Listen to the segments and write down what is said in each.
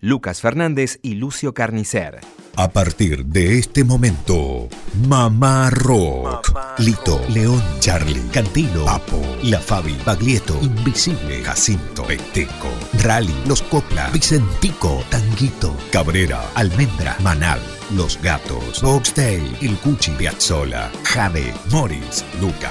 Lucas Fernández y Lucio Carnicer. A partir de este momento, Mamá Rock. Lito, León, Charlie, Cantino, Papo, La Fabi, Baglietto, Invisible, Jacinto, Peteco, Rally, Los Copla, Vicentico, Tanguito, Cabrera, Almendra, Manal, Los Gatos, Boxtail, El Cuchi, Piazzola, Jade, Morris, Luca,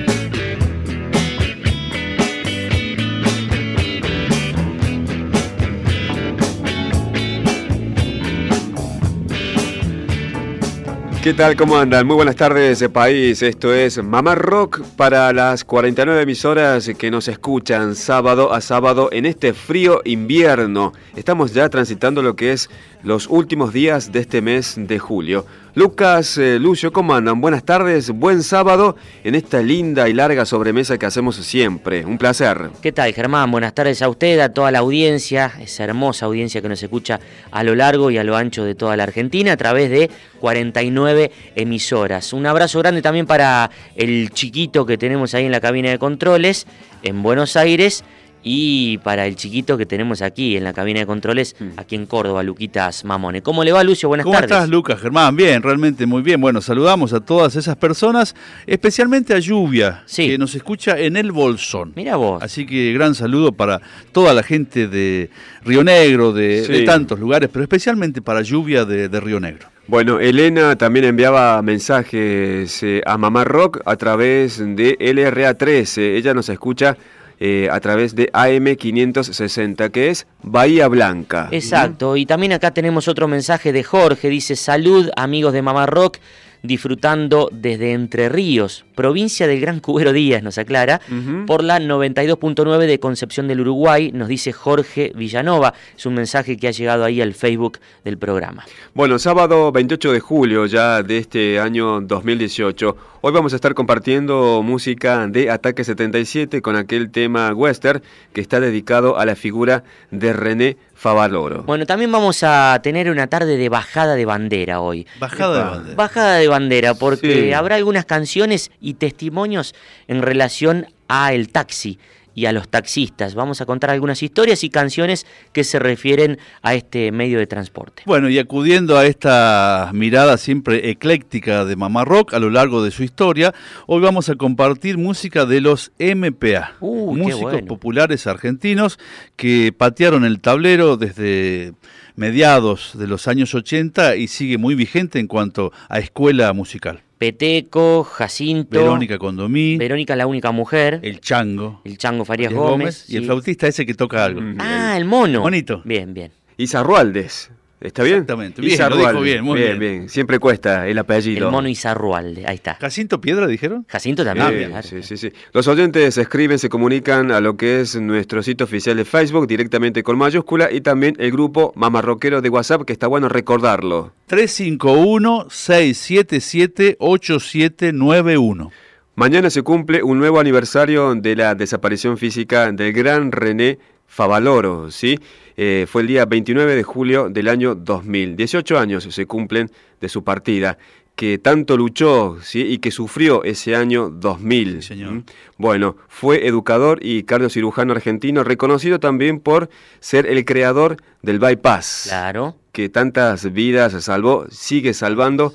¿Qué tal? ¿Cómo andan? Muy buenas tardes, país. Esto es Mamá Rock para las 49 emisoras que nos escuchan sábado a sábado en este frío invierno. Estamos ya transitando lo que es los últimos días de este mes de julio. Lucas, eh, Lucio, ¿cómo andan? Buenas tardes, buen sábado en esta linda y larga sobremesa que hacemos siempre. Un placer. ¿Qué tal, Germán? Buenas tardes a usted, a toda la audiencia, esa hermosa audiencia que nos escucha a lo largo y a lo ancho de toda la Argentina a través de 49 emisoras. Un abrazo grande también para el chiquito que tenemos ahí en la cabina de controles en Buenos Aires y para el chiquito que tenemos aquí en la cabina de controles, Mm. aquí en Córdoba, Luquitas Mamone. ¿Cómo le va, Lucio? Buenas ¿Cómo tardes. estás, Lucas? Germán, bien, realmente muy bien. Bueno, saludamos a todas esas personas, especialmente a Lluvia, que nos escucha en el Bolsón. Mira vos. Así que gran saludo para toda la gente de Río Negro, de, Sí. de tantos lugares, pero especialmente para Lluvia de, de Río Negro. Bueno, Elena también enviaba mensajes eh, a Mamá Rock a través de LRA13. Ella nos escucha eh, a través de AM560, que es Bahía Blanca. Exacto, y también acá tenemos otro mensaje de Jorge, dice salud amigos de Mamá Rock, disfrutando desde Entre Ríos, provincia del Gran Cubero Díaz, nos aclara, por la 92.9 de Concepción del Uruguay, nos dice Jorge Villanova, es un mensaje que ha llegado ahí al Facebook del programa. Bueno, sábado 28 de julio ya de este año 2018. Hoy vamos a estar compartiendo música de Ataque 77 con aquel tema western que está dedicado a la figura de René Favaloro. Bueno, también vamos a tener una tarde de bajada de bandera hoy. Bajada de bandera. Bajada de bandera, porque Sí. habrá algunas canciones y testimonios en relación a el taxi y a los taxistas. Vamos a contar algunas historias y canciones que se refieren a este medio de transporte. Bueno, y acudiendo a esta mirada siempre ecléctica de Mamá Rock a lo largo de su historia, hoy vamos a compartir música de los MPA, qué músicos bueno. populares argentinos que patearon el tablero desde mediados de los años 80 y sigue muy vigente en cuanto a escuela musical. Peteco, Jacinto, Verónica Condomí, Verónica la única mujer, el Chango, el Chango Farías Gómez, y el flautista ese que toca algo. Ah, el mono. Bonito. Bien, bien. Isa Rualdes. ¿Está bien? Exactamente, bien, lo dijo bien, muy bien, bien. Siempre cuesta el apellido. El mono Izarrualde, ahí está. ¿Jacinto Piedra dijeron? Jacinto también. Eh, claro. sí, sí, sí. Los oyentes escriben, se comunican a lo que es nuestro sitio oficial de Facebook directamente con mayúscula y también el grupo Mamarroquero de WhatsApp, que está bueno recordarlo. 351-677-8791. Mañana se cumple un nuevo aniversario de la desaparición física del gran René Favaloro, ¿sí? Eh, fue el día 29 de julio del año 2000. 18 años se cumplen de su partida, que tanto luchó ¿sí? y que sufrió ese año 2000. ¿Mm? Bueno, fue educador y cardiocirujano argentino, reconocido también por ser el creador del bypass. Claro. Que tantas vidas salvó, sigue salvando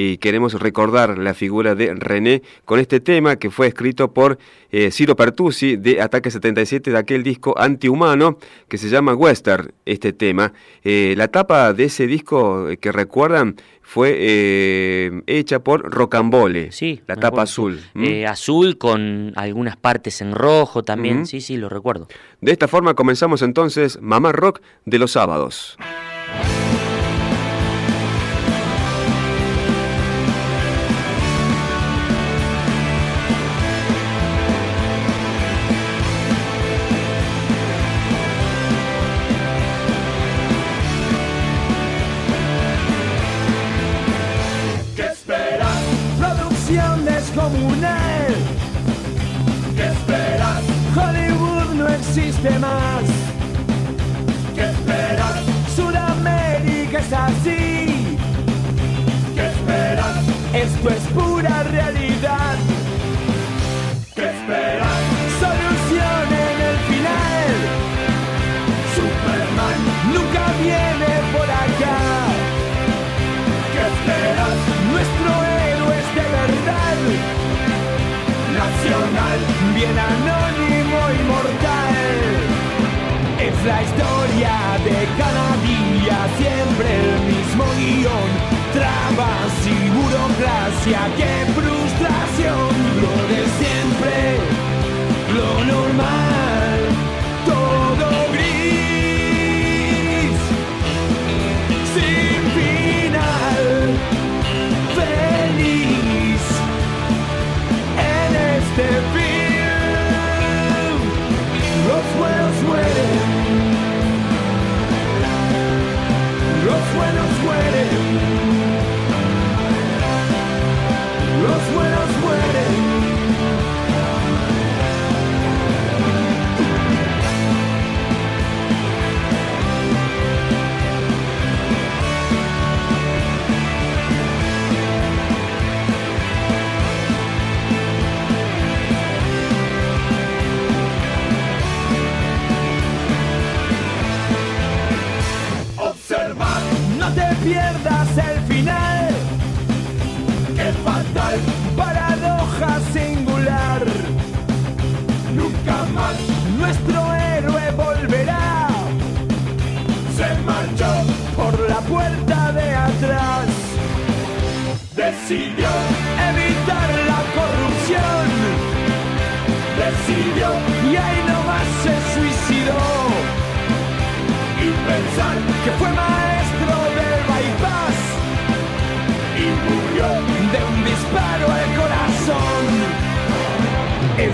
y queremos recordar la figura de René con este tema que fue escrito por eh, Ciro Pertusi de Ataque 77 de aquel disco antihumano que se llama Western, este tema. Eh, la tapa de ese disco que recuerdan fue eh, hecha por Rocambole, Sí, la tapa acuerdo. azul. Eh, azul con algunas partes en rojo también. Ujú. Sí, sí, lo recuerdo. De esta forma comenzamos entonces Mamá Rock de los sábados. Bien anónimo y mortal. Es la historia de cada día, siempre el mismo guion. Trabas y burocracia, qué frustración. Lo de siempre, lo normal, Los buenos mueren.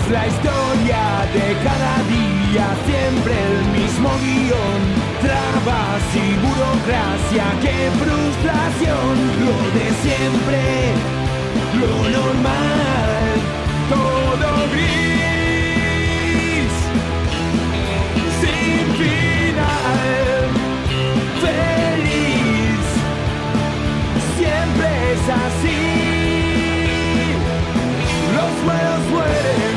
Es la historia de cada día, siempre el mismo guion. Trabas y burocracia, qué frustración. Lo de siempre, lo normal, todo gris sin final, feliz, siempre es así. Los buenos mueren,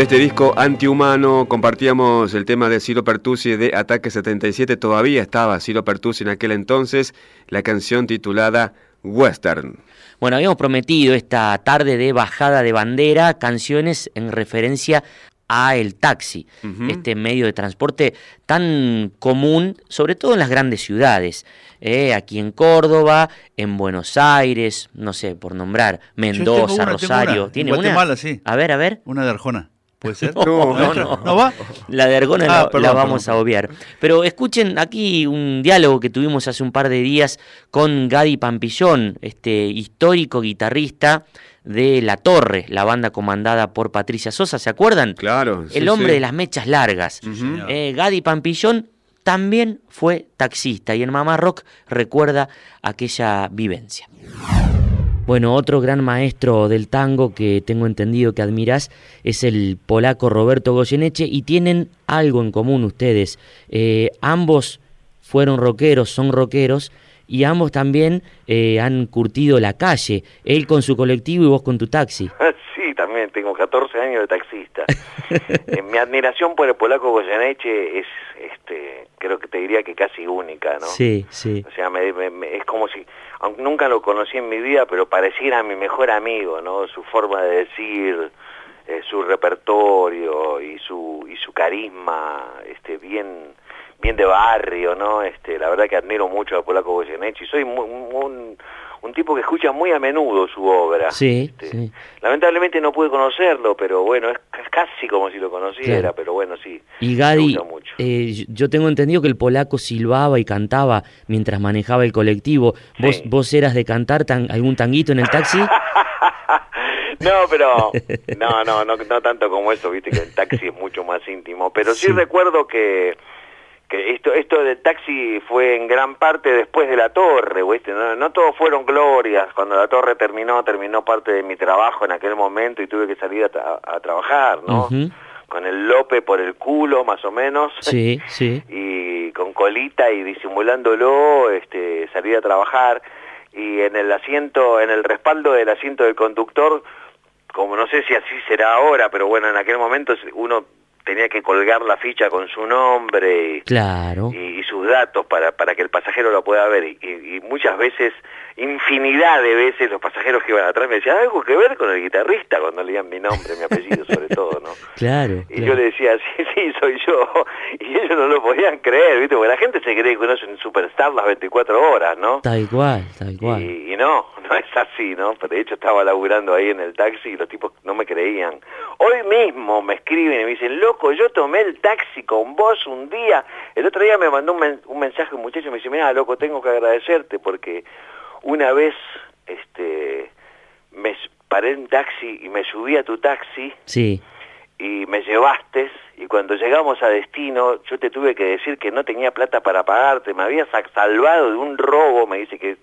De este disco antihumano compartíamos el tema de Ciro Pertusi de Ataque 77, todavía estaba Ciro Pertusi en aquel entonces, la canción titulada Western. Bueno, habíamos prometido esta tarde de bajada de bandera canciones en referencia a el taxi, este medio de transporte tan común, sobre todo en las grandes ciudades. eh, aquí en Córdoba, en Buenos Aires, no sé, por nombrar, Yo tengo Mendoza, una, Rosario. una. En ¿Tiene una? Guatemala, sí. A ver, a ver. Una de Arjona. ¿Puede ser? No, no, no. ¿No va? La de Argona Ah, la, perdón, la vamos perdón. a obviar. Pero escuchen aquí un diálogo que tuvimos hace un par de días con Gadi Pampillón, este histórico guitarrista de La Torre, la banda comandada por Patricia Sosa, ¿se acuerdan? Claro. sí, El hombre sí. de las mechas largas. Eh, Gadi Pampillón también fue taxista y en Mamá Rock recuerda aquella vivencia. Bueno, otro gran maestro del tango que tengo entendido que admirás es el polaco Roberto Goyeneche y tienen algo en común ustedes. Eh, ambos fueron rockeros, son rockeros y ambos también eh, han curtido la calle. Él con su colectivo y vos con tu taxi. Sí, también tengo 14 años de taxista. Eh, mi admiración por el polaco Goyeneche es, este, creo que te diría que casi única, ¿no? Sí, sí. O sea, me- me- me- es como si, aunque nunca lo conocí en mi vida, pero pareciera mi mejor amigo, ¿no? Su forma de decir, eh, su repertorio y su y su carisma, este, bien bien de barrio, ¿no? Este, la verdad que admiro mucho a Polaco Goyeneche y soy un tipo que escucha muy a menudo su obra. Sí, Este, sí. Lamentablemente no pude conocerlo, pero bueno, es casi como si lo conociera, Claro. pero bueno, sí. Y Gadi, eh, yo tengo entendido que el polaco silbaba y cantaba mientras manejaba el colectivo. ¿Vos, vos eras de cantar tan- algún tanguito en el taxi? No, pero no, no, no, no tanto como eso, viste que el taxi es mucho más íntimo, pero sí, Sí. recuerdo que que esto esto del taxi fue en gran parte después de la torre, ¿viste? No, no todos fueron glorias, cuando la torre terminó, terminó parte de mi trabajo en aquel momento y tuve que salir a, tra- a trabajar, ¿no? Con el lope por el culo, más o menos. Sí, sí. y con colita y disimulándolo, este, salir a trabajar y en el asiento, en el respaldo del asiento del conductor, como no sé si así será ahora, pero bueno, en aquel momento uno tenía que colgar la ficha con su nombre y, Claro. y- y sus datos para, para que el pasajero lo pueda ver. Y, y- muchas veces, infinidad de veces, los pasajeros que iban atrás me decían, algo que ver con el guitarrista cuando leían mi nombre, mi apellido sobre todo, ¿no? Claro. Y claro. yo le decía, sí, sí, soy yo. Y ellos no lo podían creer, ¿viste? Porque la gente se cree que uno es un superstar las 24 horas, ¿no? Tal cual, tal cual. Y, y no, no es así, ¿no? Pero de hecho estaba laburando ahí en el taxi y los tipos no me creían. Hoy mismo me escriben y me dicen, loco, yo tomé el taxi con vos un día. El otro día me mandó un, men- un mensaje un muchacho y me dice, mira, loco, tengo que agradecerte porque una vez este me paré en taxi y me subí a tu taxi Sí. y me llevaste y cuando llegamos a destino yo te tuve que decir que no tenía plata para pagarte, me habías sa- salvado de un robo, me dice que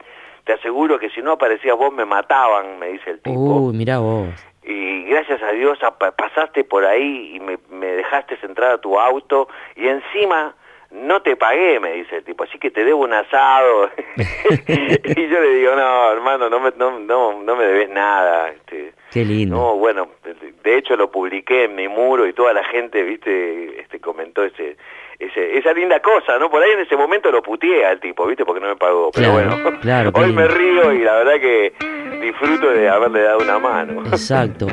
te aseguro que si no aparecías vos me mataban, me dice el tipo. Uy, mirá vos. Y gracias a Dios pasaste por ahí y me, me dejaste entrar a tu auto y encima no te pagué, me dice el tipo, así que te debo un asado. y yo le digo, no, hermano, no me, no, no, no me debes nada. Este, Qué lindo. no, bueno, de- de hecho lo publiqué en mi muro y toda la gente, viste, este comentó ese, ese, esa linda cosa, ¿no? Por ahí en ese momento lo puteé al tipo, viste, porque no me pagó. Pero Claro, bueno, claro, hoy me río y la verdad que disfruto de haberle dado una mano. Exacto.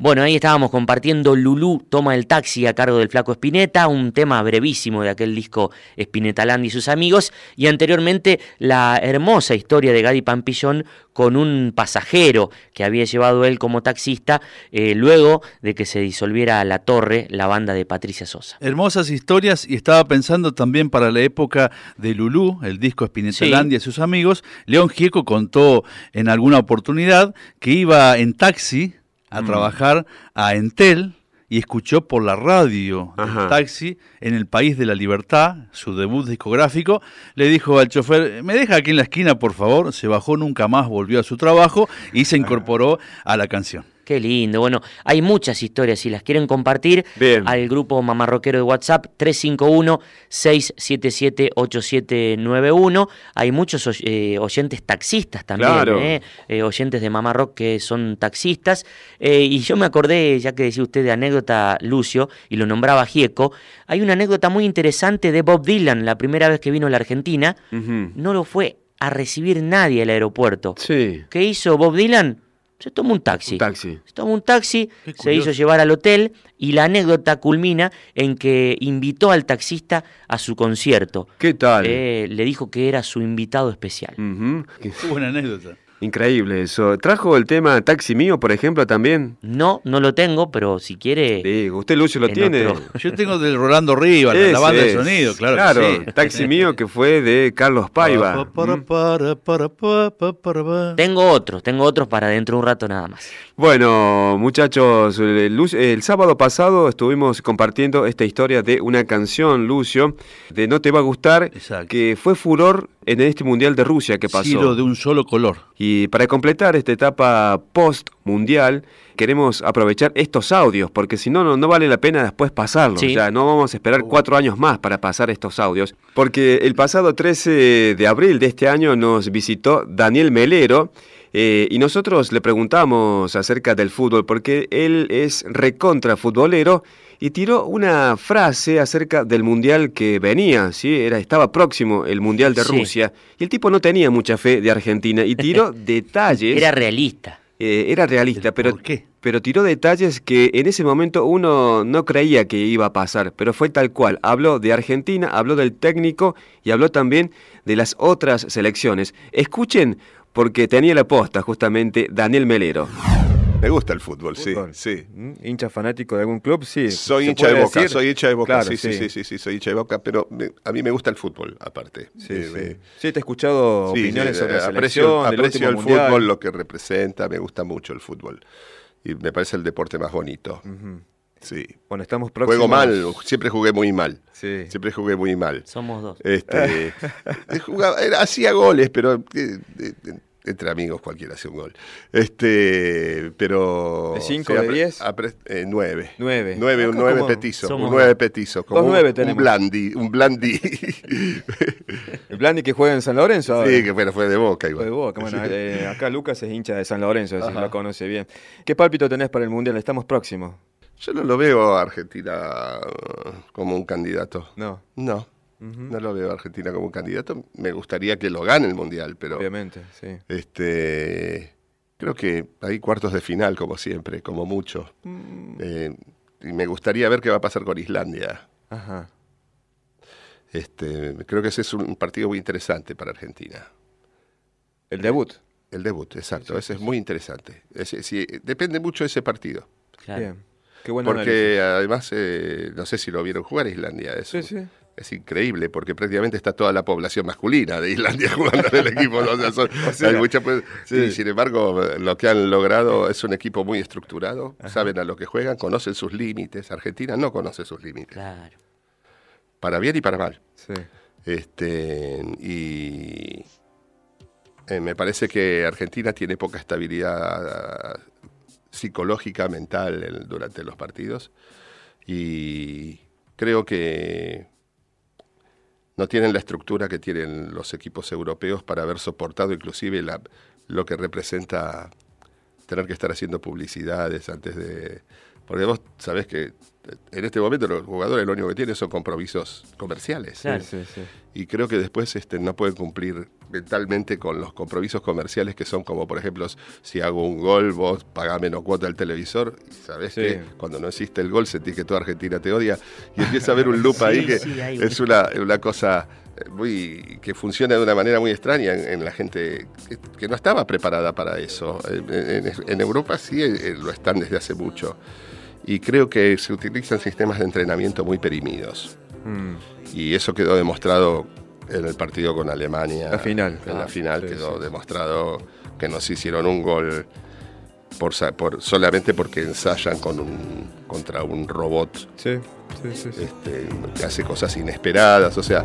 Bueno, ahí estábamos compartiendo Lulú toma el taxi a cargo del flaco Spinetta, un tema brevísimo de aquel disco Spinetta Land y sus amigos, y anteriormente la hermosa historia de Gadi Pampillón con un pasajero que había llevado él como taxista eh, luego de que se disolviera la torre, la banda de Patricia Sosa. Hermosas historias y estaba pensando también para la época de Lulú, el disco Spinetalandia y sus amigos. León Gieco contó en alguna oportunidad que iba en taxi a trabajar a Entel y escuchó por la radio Ajá. taxi en el País de la Libertad, su debut discográfico, le dijo al chofer, me deja aquí en la esquina por favor, se bajó nunca más, volvió a su trabajo y se incorporó a la canción. Qué lindo. Bueno, hay muchas historias. Si las quieren compartir, Bien. al grupo Mamarroquero de WhatsApp 351-677-8791. Hay muchos eh, oyentes taxistas también, Claro. ¿eh? Eh, oyentes de Mamarrock que son taxistas. Eh, y yo me acordé, ya que decía usted de anécdota, Lucio, y lo nombraba Gieco, hay una anécdota muy interesante de Bob Dylan, la primera vez que vino a la Argentina. No lo fue a recibir nadie al aeropuerto. Sí, ¿Qué hizo Bob Dylan? Se tomó un taxi. un taxi. Se tomó un taxi, se hizo llevar al hotel y la anécdota culmina en que invitó al taxista a su concierto. ¿Qué tal? Eh, le dijo que era su invitado especial. Que- Qué buena anécdota. Increíble eso. ¿Trajo el tema Taxi Mío, por ejemplo, también? No, no lo tengo, pero si quiere... Sí, usted, Lucio, lo en tiene. otro- Yo tengo del Rolando Rivas, la- banda de sonido, claro. Claro, que sí. Taxi Mío, que fue de Carlos Paiva. Tengo otros, tengo otros para dentro de un rato nada más. Bueno, muchachos, el, el sábado pasado estuvimos compartiendo esta historia de una canción, Lucio, de No te va a gustar, Exacto. que fue furor en este Mundial de Rusia que pasó. Ciro de un solo color. Y para completar esta etapa post-mundial, queremos aprovechar estos audios, porque si no, no, no vale la pena después pasarlos. Sí. Ya no vamos a esperar cuatro años más para pasar estos audios, porque el pasado 13 de abril de este año nos visitó Daniel Melero. eh, y nosotros le preguntamos acerca del fútbol, porque él es recontra futbolero y tiró una frase acerca del mundial que venía, ¿sí? Era, estaba próximo el mundial de Sí. Rusia, y el tipo no tenía mucha fe de Argentina, y tiró detalles. Era realista. eh, era realista, ¿El pero, por qué? pero tiró detalles que en ese momento uno no creía que iba a pasar, pero fue tal cual. Habló de Argentina, habló del técnico y habló también de las otras selecciones. Escuchen, porque tenía la posta justamente Daniel Melero. Me gusta el fútbol, sí, Fútbol. sí. ¿Mm? ¿Hincha fanático de algún club? Sí. Soy ¿se hincha de Boca, decir? soy hincha de Boca, Claro, sí, sí, sí, sí, sí, soy hincha de Boca, pero me- a mí me gusta el fútbol, aparte. Sí, Eh, sí. me- Sí, te he escuchado sí, opiniones sí, sobre la selección, aprecio, el mundial. fútbol, lo que representa, me gusta mucho el fútbol. Y me parece el deporte más bonito. Sí. Bueno, estamos próximos. Juego mal, siempre jugué muy mal. Sí. Siempre jugué muy mal. Somos dos. Este, jugaba- era- hacía goles, pero eh, eh, entre amigos cualquiera hace un gol. Este, pero ¿De cinco, sí, de apre- diez? apre- eh, nueve. Nueve. Nueve, un Acá nueve como- petizo, somos un nueve dos. petizo, como Dos un- nueve un, tenemos. blandi, un blandi. El Blandi que juega en San Lorenzo ahora. sí, que bueno, fue de boca Fue igual. de Boca. Bueno, eh, acá Lucas es hincha de San Lorenzo, así lo conoce bien. ¿Qué pálpito tenés para el Mundial? Estamos próximos. Yo no lo veo a Argentina uh, como un candidato. No, No, No lo veo a Argentina como un candidato. Me gustaría que lo gane el Mundial, pero obviamente, sí. este creo que hay cuartos de final, como siempre, como mucho. Mm. Eh, y me gustaría ver qué va a pasar con Islandia. Ajá. Este, creo que ese es un partido muy interesante para Argentina. El debut. El debut, exacto. ese es muy interesante. Ese- sí, depende mucho de ese partido. Claro. Bien. Qué buen Porque además, eh, no sé si lo vieron jugar a Islandia. Es, Sí, sí. Es increíble, porque prácticamente está toda la población masculina de Islandia jugando en el equipo. ¿no? O sea, son- sea, hay mucha, pues, sí. y sin embargo, lo que han logrado es un equipo muy estructurado, saben a lo que juegan, conocen sus límites. Argentina no conoce sus límites, Claro. para bien y para mal. Sí. Este, y eh, me parece que Argentina tiene poca estabilidad psicológica, mental en- durante los partidos. Y creo que no tienen la estructura que tienen los equipos europeos para haber soportado inclusive la- lo que representa tener que estar haciendo publicidades antes de... Porque vos sabés que en este momento los jugadores lo único que tienen son compromisos comerciales. Claro. Sí, sí, sí. Y creo que después este, no pueden cumplir mentalmente con los compromisos comerciales que son como, por ejemplo, si hago un gol, vos pagás menos cuota del televisor. Sabés que cuando no existe el gol sentís que toda Argentina te odia. Y empieza a haber un loop ahí que es un- una, una cosa eh, muy que funciona de una manera muy extraña en, en la gente que, que no estaba preparada para eso. En, en- en Europa sí eh, lo están desde hace mucho. Y creo que se utilizan sistemas de entrenamiento muy perimidos. Mm. Y eso quedó demostrado en el partido con Alemania. La final. En la Ah, final sí, quedó sí. demostrado que nos hicieron un gol por, solamente porque ensayan con un, contra un robot Sí, sí, sí. sí. este, que hace cosas inesperadas. O sea,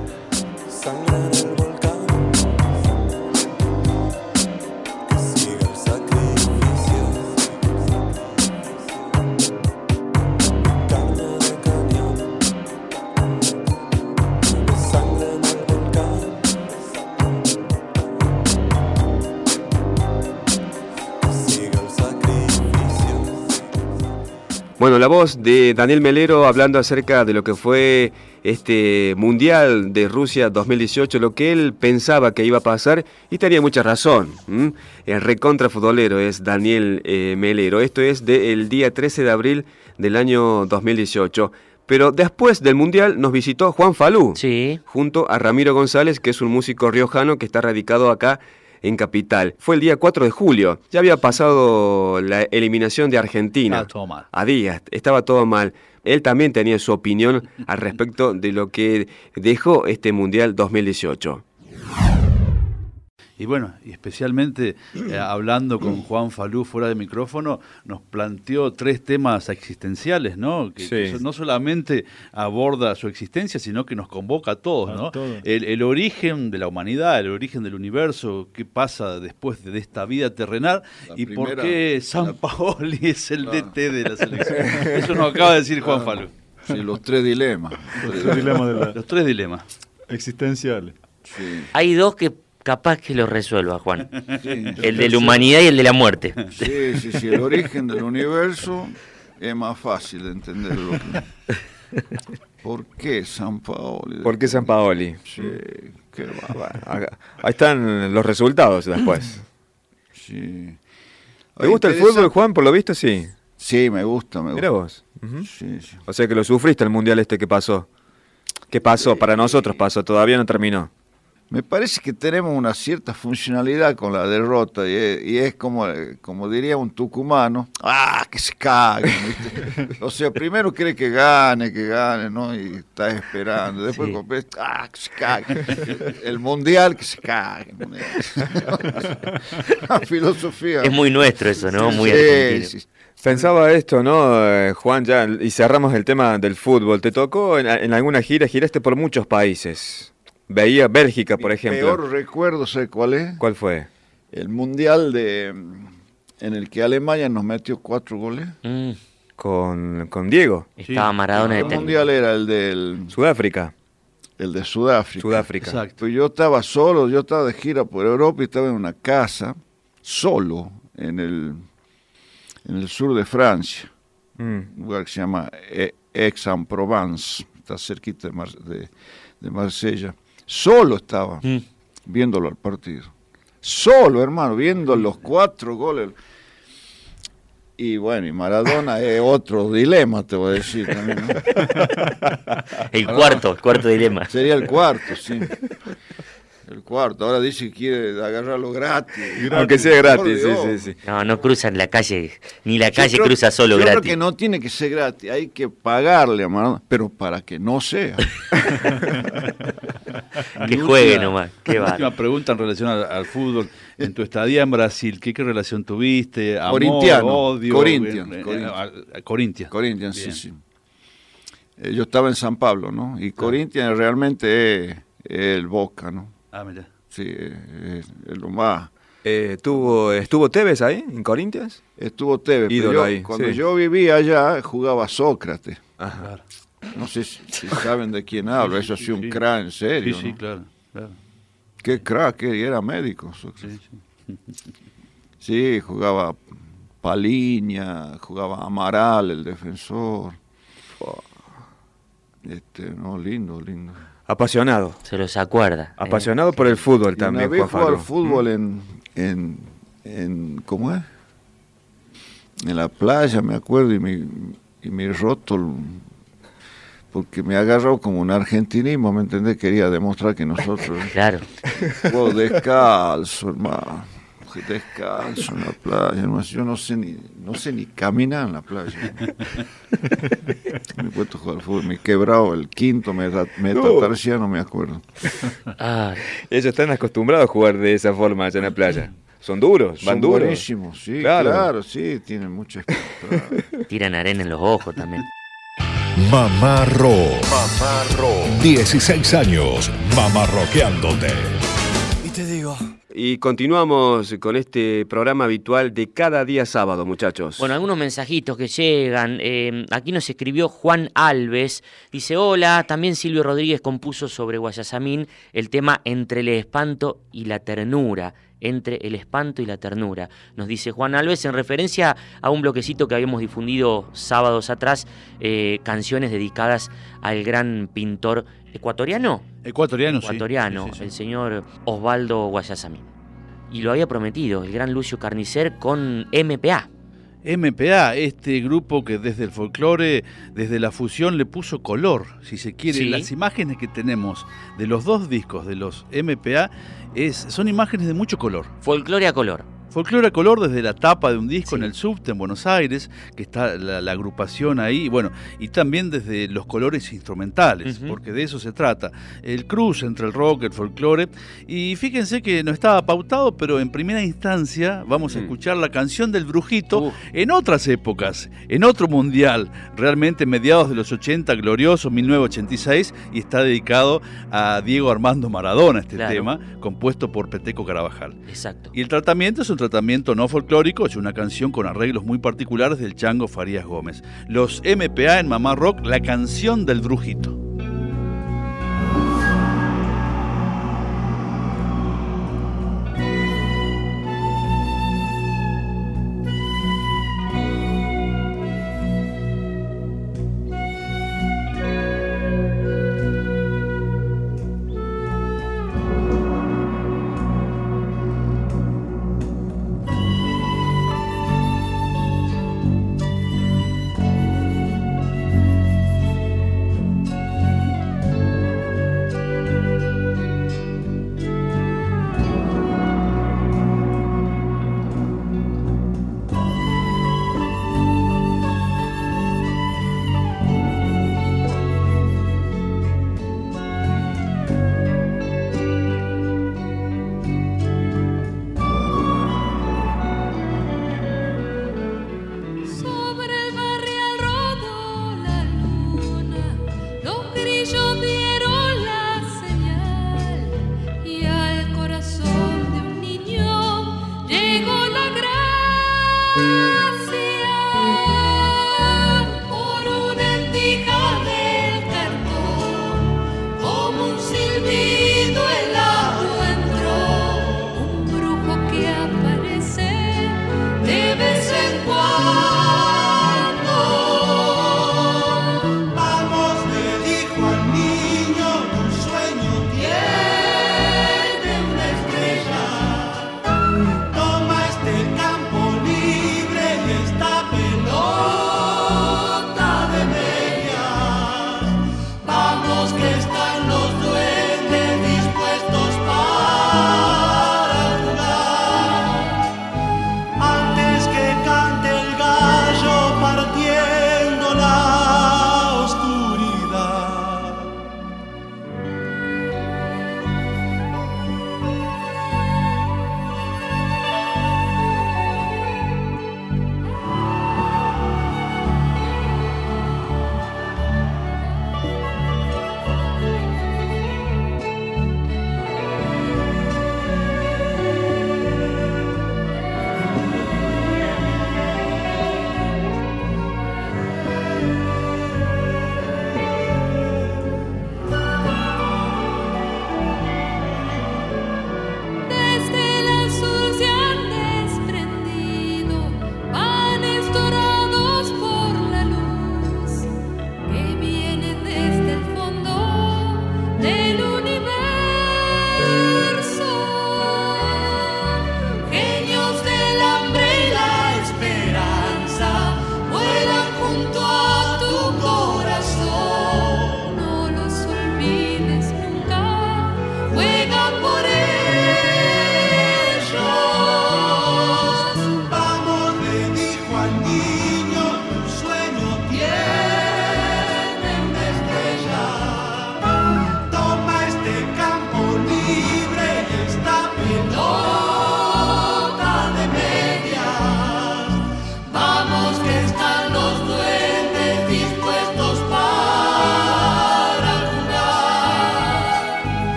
Bueno, la voz de Daniel Melero hablando acerca de lo que fue este Mundial de Rusia 2018, lo que él pensaba que iba a pasar y tenía mucha razón. ¿m? El recontra futbolero es Daniel eh, Melero. Esto es del día 13 de abril del año 2018. Pero después del Mundial nos visitó Juan Falú Sí. junto a Ramiro González, que es un músico riojano que está radicado acá en Capital. Fue el día 4 de julio. Ya había pasado la eliminación de Argentina. Estaba todo mal. A días, estaba todo mal. Él también tenía su opinión al respecto de lo que dejó este Mundial 2018. Y bueno, y especialmente eh, hablando con Juan Falú fuera de micrófono, nos planteó tres temas existenciales, ¿no? Que, Sí. que so- no solamente aborda su existencia, sino que nos convoca a todos, A ¿no? todos. El, el origen de la humanidad, el origen del universo, qué pasa después de esta vida terrenal La y por qué San Paoli es el DT de la selección. Eso nos acaba de decir Juan Falú. Sí, los tres dilemas. El dilema de la- Los tres dilemas. existenciales. Sí, Hay dos que capaz que lo resuelva, Juan. sí, El de la humanidad y el de la muerte. sí, sí, sí, el origen del universo es más fácil de entenderlo. ¿Por qué San Paolo? ¿Por qué San Paoli? Sí, qué Ahí están los resultados después. sí. ¿Te gusta el fútbol, Juan? Por lo visto, sí. Sí, me gusta, me Mira gusta. vos. Ujú. Sí, sí. O sea que lo sufriste el mundial este que pasó. ¿Qué pasó? Para nosotros pasó, todavía no terminó. Me parece que tenemos una cierta funcionalidad con la derrota y es, y es como, como diría un tucumano, ¡ah, que se cague! ¿viste? O sea, primero quiere que gane, que gane, ¿no? Y está esperando. Después, Sí. ves, ¡ah, que se cague! El mundial, que se cague. La filosofía. Es muy nuestro eso, ¿no? Muy Sí, argentino. sí. Pensaba esto, ¿no, eh, Juan? Ya, y cerramos el tema del fútbol. ¿Te tocó en, en alguna gira? Giraste por muchos países. Veía Bélgica, por Mi ejemplo. peor recuerdo, ¿sabes cuál es? ¿Cuál fue? El mundial de en el que Alemania nos metió cuatro goles. Mm, Con, con Diego, estaba Maradona El mundial era el del Sudáfrica. el de Sudáfrica. Sudáfrica. Exacto. Pues yo estaba solo, yo estaba de gira por Europa y estaba en una casa, solo, en el, en el sur de Francia, Mm. un lugar que se llama E- Aix-en-Provence, está cerquita de, Mar- de- de Marsella. Solo estaba Mm. viéndolo al partido. Solo, hermano, viendo los cuatro goles. Y bueno, y Maradona es otro dilema, te voy a decir también. ¿no? El cuarto, el cuarto dilema. Sería el cuarto, sí. El cuarto. Ahora dice que quiere agarrarlo gratis. Aunque sea gratis, sí, sí, sí. No, no cruzan la calle, ni la Yo calle creo- cruza solo yo gratis. creo que no tiene que ser gratis, hay que pagarle a Maradona, pero para que no sea. Que juegue última- nomás, qué última bárbaro. pregunta en relación al, al fútbol. En tu estadía en Brasil, ¿qué, qué relación tuviste? Amor, Corintiano, odio, Corinthians, eh, eh, Corinthians. Corinthians. Sí, sí. Eh, yo estaba en San Pablo, ¿no? Y Corinthians realmente es, es el Boca, ¿no? Ah, mira. Sí, es, es- lo más. Eh, ¿tuvo, ¿Estuvo Tevez ahí, en Corinthians? Estuvo Tevez, pero Ídolo yo- ahí, cuando sí. yo vivía allá jugaba Sócrates. Ajá. No sé si, si saben de quién hablo, eso ha sido un crack en Sí, serio. sí, ¿no? claro. claro. Qué crack, y era médico. Sócrates. Sí, sí. Sí, jugaba Paliña, jugaba Amaral, el defensor. Este, no, lindo, lindo. Apasionado. Se los acuerda. ¿eh? Apasionado por el fútbol Y una también, vez Juan al fútbol en, en, en, ¿cómo es? En la playa, me acuerdo, y me, y me roto, el- porque me agarró como un argentinismo, ¿me entendés? Quería demostrar que nosotros... Claro. Juego descalzo, hermano. Descalzo en la playa, hermano. Yo no sé ni, no sé ni caminar en la playa. me he puesto a jugar al fútbol, me he quebrado el quinto meta- metatarsiano, me acuerdo. Ah, Ellos están acostumbrados a jugar de esa forma allá en la playa. Son duros, van Son duros. buenísimos, sí, Claro. claro, sí, tienen mucha experiencia. tiran arena en los ojos también. Mamá Rock. 16 años mamarroqueándote. Y continuamos con este programa habitual de cada día sábado, muchachos. Bueno, algunos mensajitos que llegan. eh, aquí nos escribió Juan Alves. Dice, hola, también Silvio Rodríguez compuso sobre Guayasamín el tema Entre el espanto y la ternura. Entre el espanto y la ternura. Nos dice Juan Alves en referencia a un bloquecito que habíamos difundido sábados atrás, eh, canciones dedicadas al gran pintor ecuatoriano. Ecuatoriano, sí. Ecuatoriano, Sí, sí, sí. el señor Osvaldo Guayasamín. Y lo había prometido, el gran Lucio Carnicer con MPA. MPA, este grupo que desde el folclore, desde la fusión le puso color, si se quiere. Sí. Las imágenes que tenemos de los dos discos de los MPA es, son imágenes de mucho color. Folclore a color. Folclore a color desde la tapa de un disco en el subte en Buenos Aires, que está la, la agrupación ahí, bueno, y también desde los colores instrumentales, porque de eso se trata. El cruce entre el rock, el folclore, y fíjense que no estaba pautado, pero en primera instancia vamos a Mm. escuchar la canción del Brujito Uh. en otras épocas, en otro mundial, realmente mediados de los 80, glorioso, 1986, y está dedicado a Diego Armando Maradona este Claro. tema, compuesto por Peteco Carabajal. Exacto. Y el tratamiento es un tratamiento no folclórico, es una canción con arreglos muy particulares del Chango Farías Gómez. Los MPA en Mamá Rock, la canción del brujito.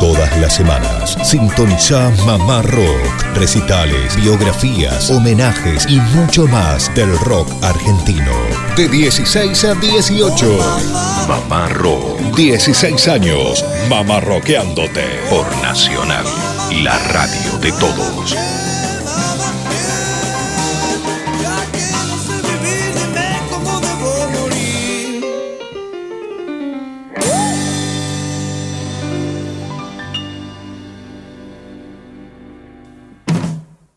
Todas las semanas. Sintoniza Mamá Rock. Recitales, biografías, homenajes y mucho más del rock argentino. De 16 a 18. Mamá Rock. 16 años. Mamá Rockeándote. Por Nacional. La radio de todos.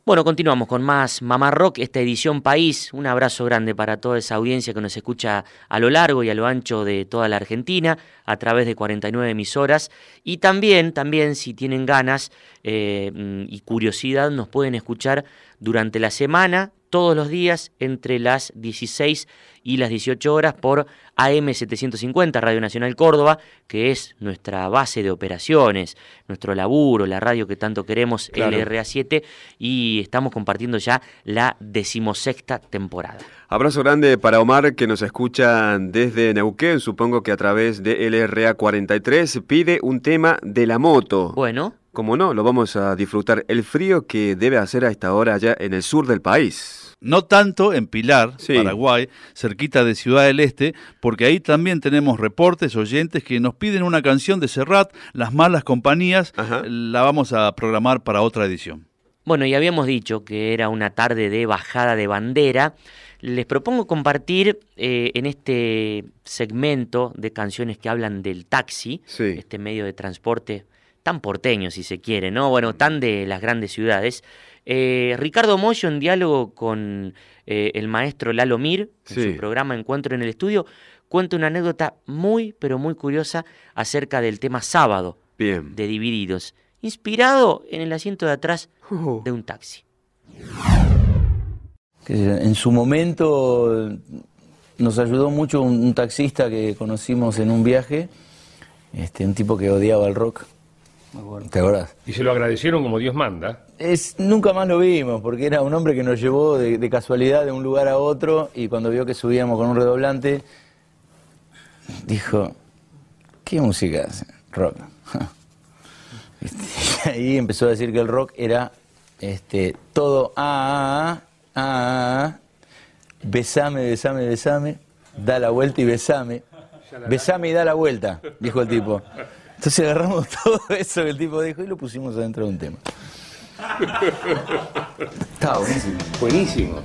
Bueno, continuamos con más Mamá Rock, esta edición País. Un abrazo grande para toda esa audiencia que nos escucha a lo largo y a lo ancho de toda la Argentina, a través de 49 emisoras. Y también, también si tienen ganas eh, y curiosidad, nos pueden escuchar durante la semana, todos los días, entre las 16 y las 18 horas por AM750, Radio Nacional Córdoba, que es nuestra base de operaciones, nuestro laburo, la radio que tanto queremos, Claro. LRA7, y estamos compartiendo ya la decimosexta temporada. Abrazo grande para Omar que nos escucha desde Neuquén, supongo que a través de LRA 43 pide un tema de la moto. Bueno. Como no, lo vamos a disfrutar. El frío que debe hacer a esta hora allá en el sur del país. No tanto en Pilar, Paraguay, cerquita de Ciudad del Este, porque ahí también tenemos reportes, oyentes que nos piden una canción de Serrat, Las Malas Compañías, la vamos a programar para otra edición. Bueno, y habíamos dicho que era una tarde de bajada de bandera. Les propongo compartir eh, en este segmento de canciones que hablan del taxi, este medio de transporte tan porteño, si se quiere, ¿no? Bueno, tan de las grandes ciudades. Eh, Ricardo Moyo, en diálogo con eh, el maestro Lalo Mir, en Sí. su programa Encuentro en el Estudio, cuenta una anécdota muy, pero muy curiosa acerca del tema sábado Bien. de Divididos, inspirado en el asiento de atrás de un taxi. que en su momento nos ayudó mucho un, un taxista que conocimos en un viaje, este, un tipo que odiaba el rock. ¿Te acordás? Y se lo agradecieron como Dios manda. Es, nunca más lo vimos, porque era un hombre que nos llevó de, de casualidad de un lugar a otro y cuando vio que subíamos con un redoblante, dijo, ¿qué música es? Rock. Y ahí empezó a decir que el rock era este, todo, ah, ah, ah, ah, ah, besame, besame, besame, da la vuelta y besame, besame y da la vuelta, dijo el tipo. Entonces agarramos todo eso que el tipo dijo y lo pusimos adentro de un tema. Está buenísimo. Buenísimo.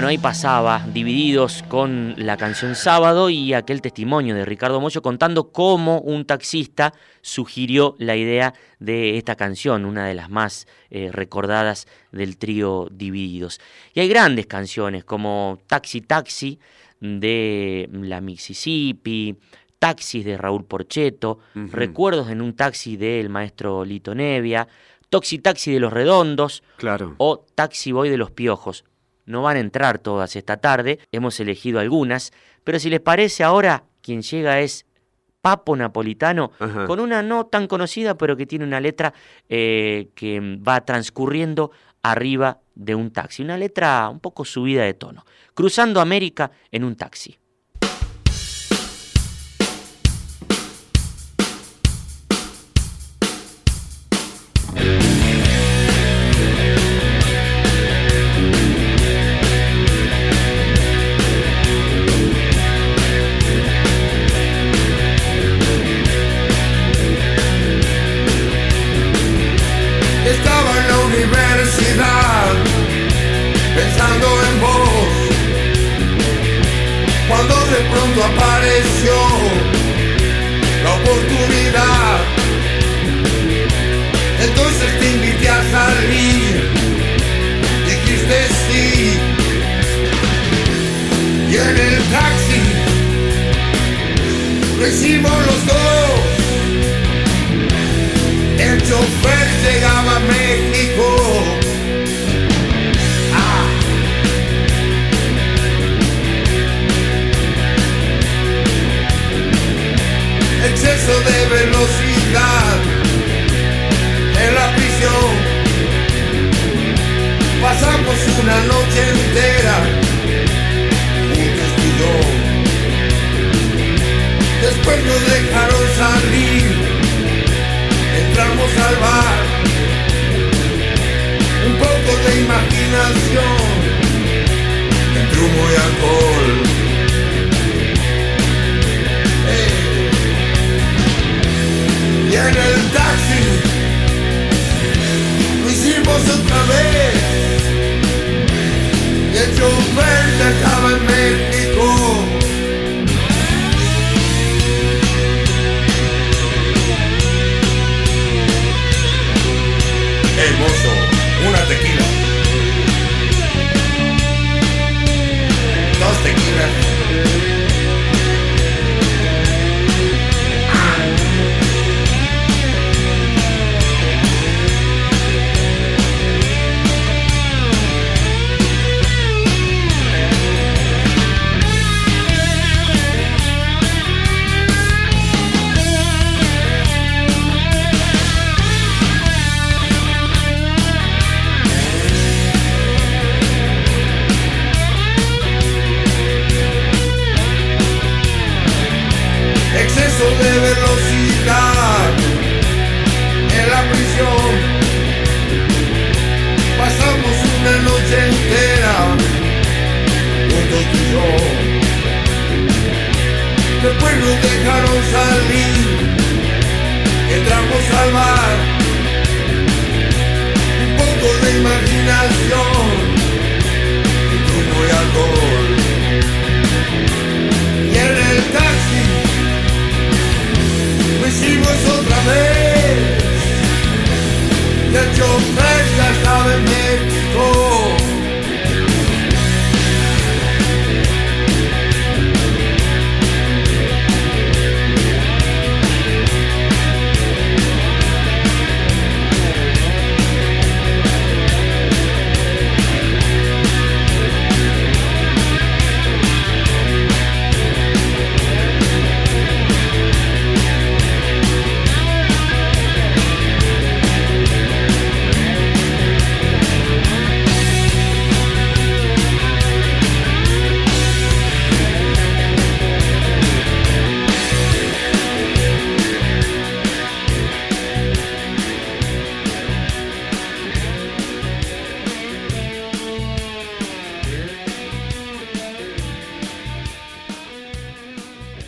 Bueno, ahí pasaba, divididos con la canción Sábado y aquel testimonio de Ricardo Moyo contando cómo un taxista sugirió la idea de esta canción, una de las más eh, recordadas del trío Divididos. Y hay grandes canciones como Taxi Taxi de la Mississippi, Taxis de Raúl Porcheto, Recuerdos en un taxi del maestro Lito Nevia, Toxi Taxi de los Redondos Claro. o Taxi Boy de los Piojos. No van a entrar todas esta tarde, hemos elegido algunas, pero si les parece ahora, quien llega es Papo Napolitano, Ajá. con una no tan conocida, pero que tiene una letra eh, que va transcurriendo arriba de un taxi. Una letra un poco subida de tono. Cruzando América en un taxi. Pensando en vos cuando de pronto apareció la oportunidad. Entonces te invité a salir, dijiste sí. Y en el taxi lo los dos. El chofer Una noche entera juntos tú y yo. Después nos dejaron salir entramos al bar, un poco de imaginación, entre humo y alcohol. Eh. Y en el taxi lo hicimos otra vez, México. Hermoso, una tequila. Dos tequilas.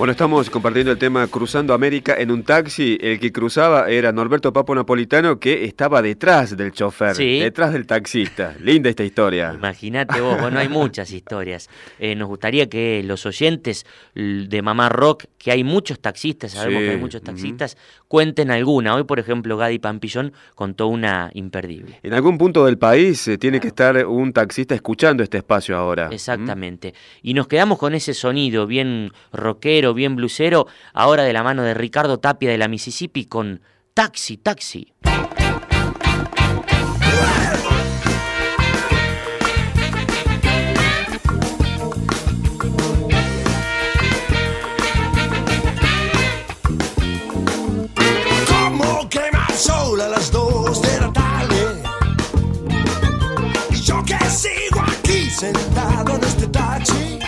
Bueno, estamos compartiendo el tema Cruzando América en un taxi. El que cruzaba era Norberto Papo Napolitano, que estaba detrás del chofer, Sí. detrás del taxista. Linda esta historia. Imagínate vos, bueno, hay muchas historias. Eh, nos gustaría que los oyentes de Mamá Rock, que hay muchos taxistas, sabemos Sí, que hay muchos taxistas, cuenten alguna. Hoy, por ejemplo, Gadi Pampillón contó una imperdible. En algún punto del país eh, tiene que estar un taxista escuchando este espacio ahora. Exactamente. Y nos quedamos con ese sonido bien rockero, bien blusero, ahora de la mano de Ricardo Tapia de la Mississippi con Taxi, Taxi. Sentado en este taxi.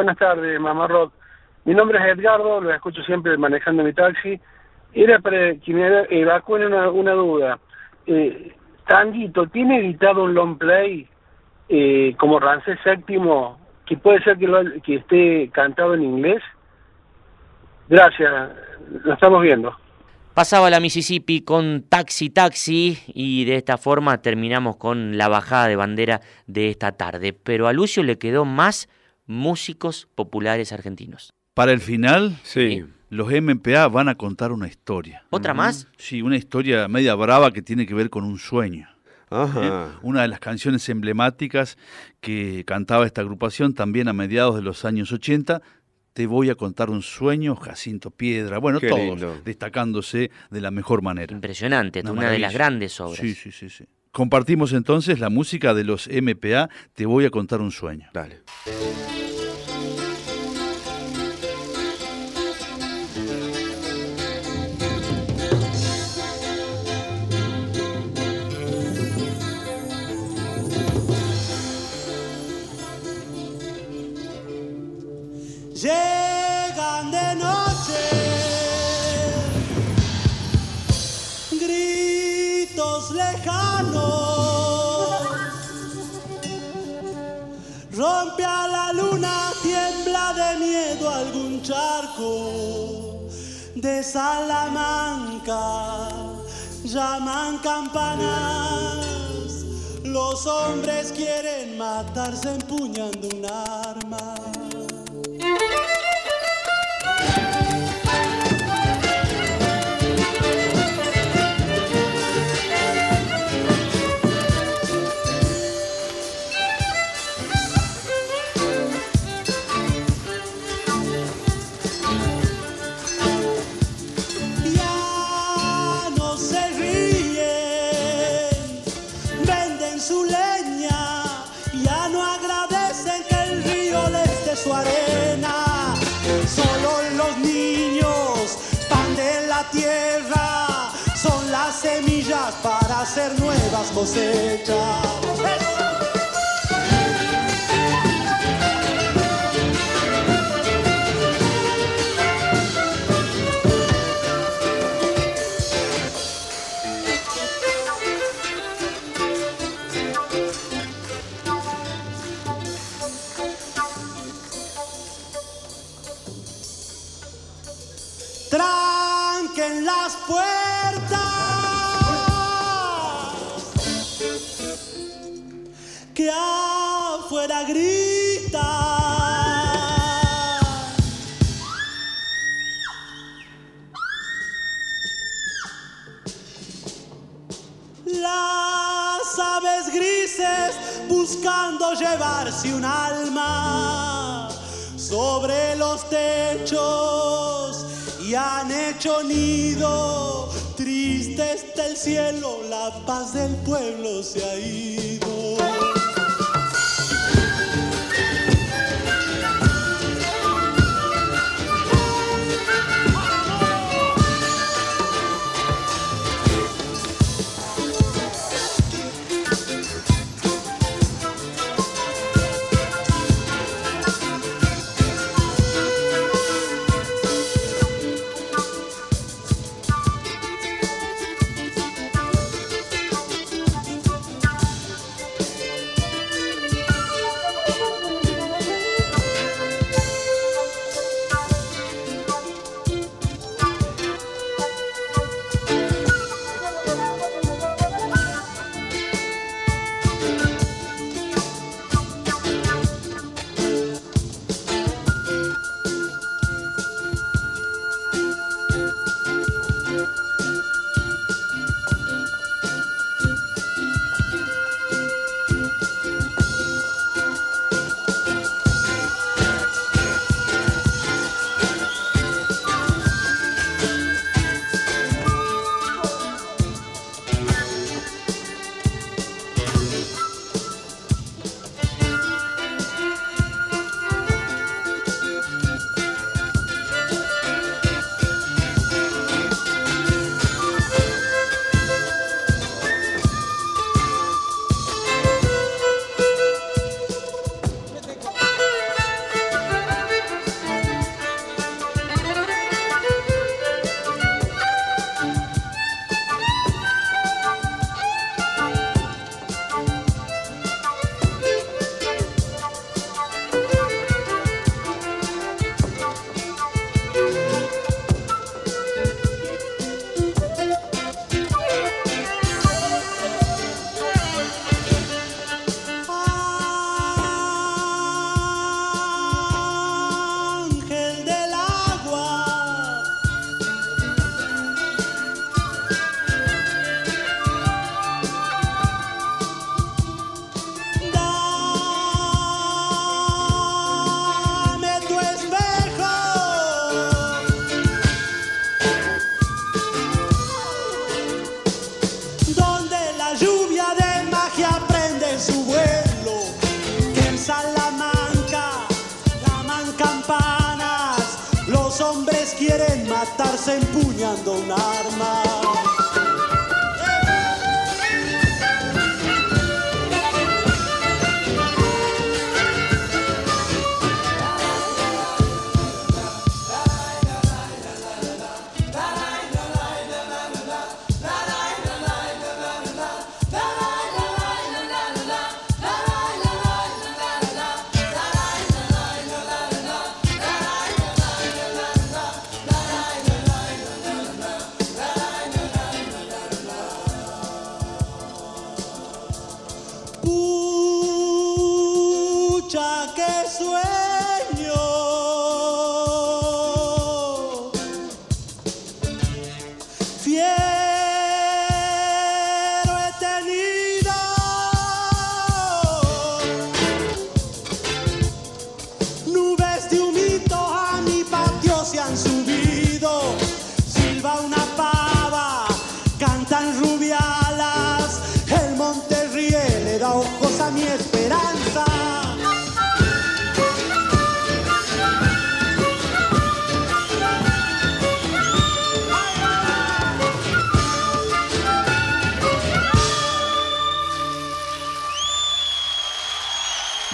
Buenas tardes, Mamá Rock. Mi nombre es Edgardo, lo escucho siempre manejando mi taxi. Era para que me evacúen una, una duda. Eh, Tanguito, ¿tiene editado un long play eh, como Rancés séptimo que puede ser que, lo- que esté cantado en inglés? Gracias, lo estamos viendo. Pasaba la Mississippi con Taxi Taxi y de esta forma terminamos con la bajada de bandera de esta tarde. Pero a Lucio le quedó más músicos populares argentinos. Para el final, sí. los MPA van a contar una historia. ¿Otra más? Sí, una historia media brava que tiene que ver con un sueño. Ajá. ¿Eh? Una de las canciones emblemáticas que cantaba esta agrupación también a mediados de los años 80. Te voy a contar un sueño, Jacinto Piedra, bueno, Qué todos lindo. destacándose de la mejor manera. Impresionante, una, de maravilla. las grandes obras. Sí, sí, sí, sí. Compartimos entonces la música de los MPA, Te voy a contar un sueño. Dale. La luna, tiembla de miedo algún charco de Salamanca. Llaman campanas, los hombres quieren matarse empuñando un arma. Hacer nuevas cosechas.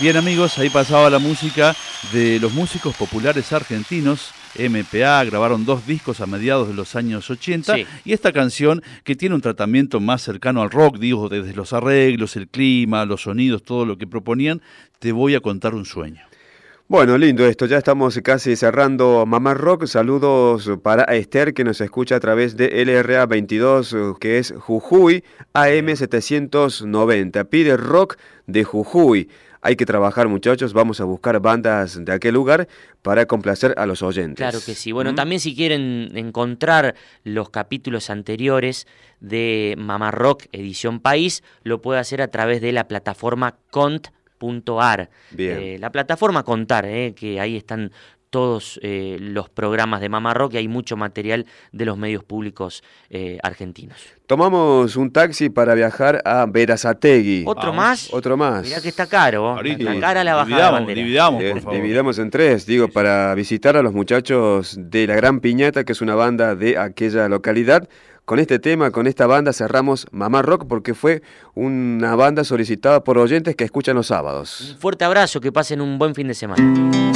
Bien amigos, ahí pasaba la música de los músicos populares argentinos. MPA grabaron dos discos a mediados de los años 80 Sí. y esta canción que tiene un tratamiento más cercano al rock, digo, desde los arreglos, el clima, los sonidos, todo lo que proponían, te voy a contar un sueño. Bueno, lindo esto, ya estamos casi cerrando Mamá Rock. Saludos para Esther que nos escucha a través de LRA 22, eh, que es Jujuy AM 790. Pide rock de Jujuy. Hay que trabajar muchachos, vamos a buscar bandas de aquel lugar para complacer a los oyentes. Claro que sí. Bueno, también si quieren encontrar los capítulos anteriores de Mamá Rock Edición País, lo puede hacer a través de la plataforma cont.ar. Bien. Eh, la plataforma Contar, eh, que ahí están todos eh, los programas de Mamá Rock y hay mucho material de los medios públicos eh, argentinos. Tomamos un taxi para viajar a Verazategui. ¿Otro más? Otro más. Mirá que está caro. Ahorita. Está cara la bajada de bandera. Eh, dividamos en tres, digo, para visitar a los muchachos de La Gran Piñata, que es una banda de aquella localidad. Con este tema, con esta banda cerramos Mamá Rock porque fue una banda solicitada por oyentes que escuchan los sábados. Un fuerte abrazo, que pasen un buen fin de semana.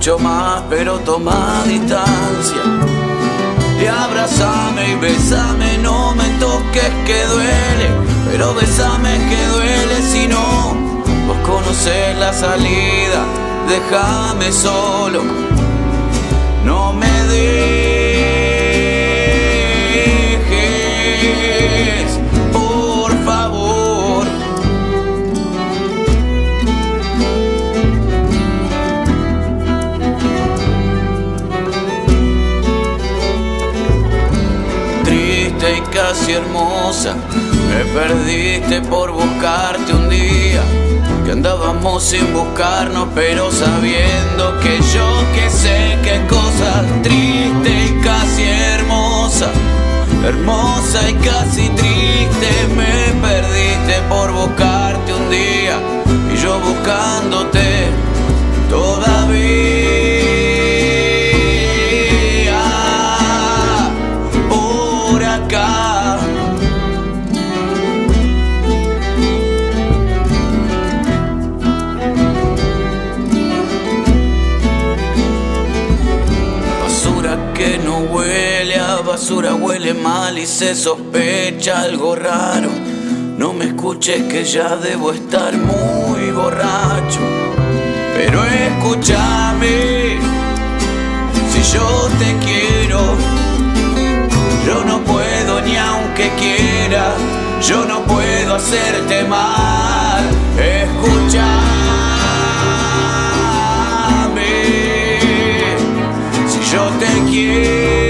Pucho más, pero toma distancia. Y abrázame y besame, no me toques que duele, pero besame que duele si no. Vos conocés la salida, déjame solo, no me dejes, hermosa, me perdiste por buscarte un día. Que andábamos sin buscarnos, pero sabiendo que yo que sé qué cosas triste y casi hermosa. Hermosa y casi triste, huele mal y se sospecha algo raro. No me escuches que ya debo estar muy borracho. Pero escúchame, si yo te quiero, yo no puedo ni aunque quiera, yo no puedo hacerte mal. Escúchame, si yo te quiero,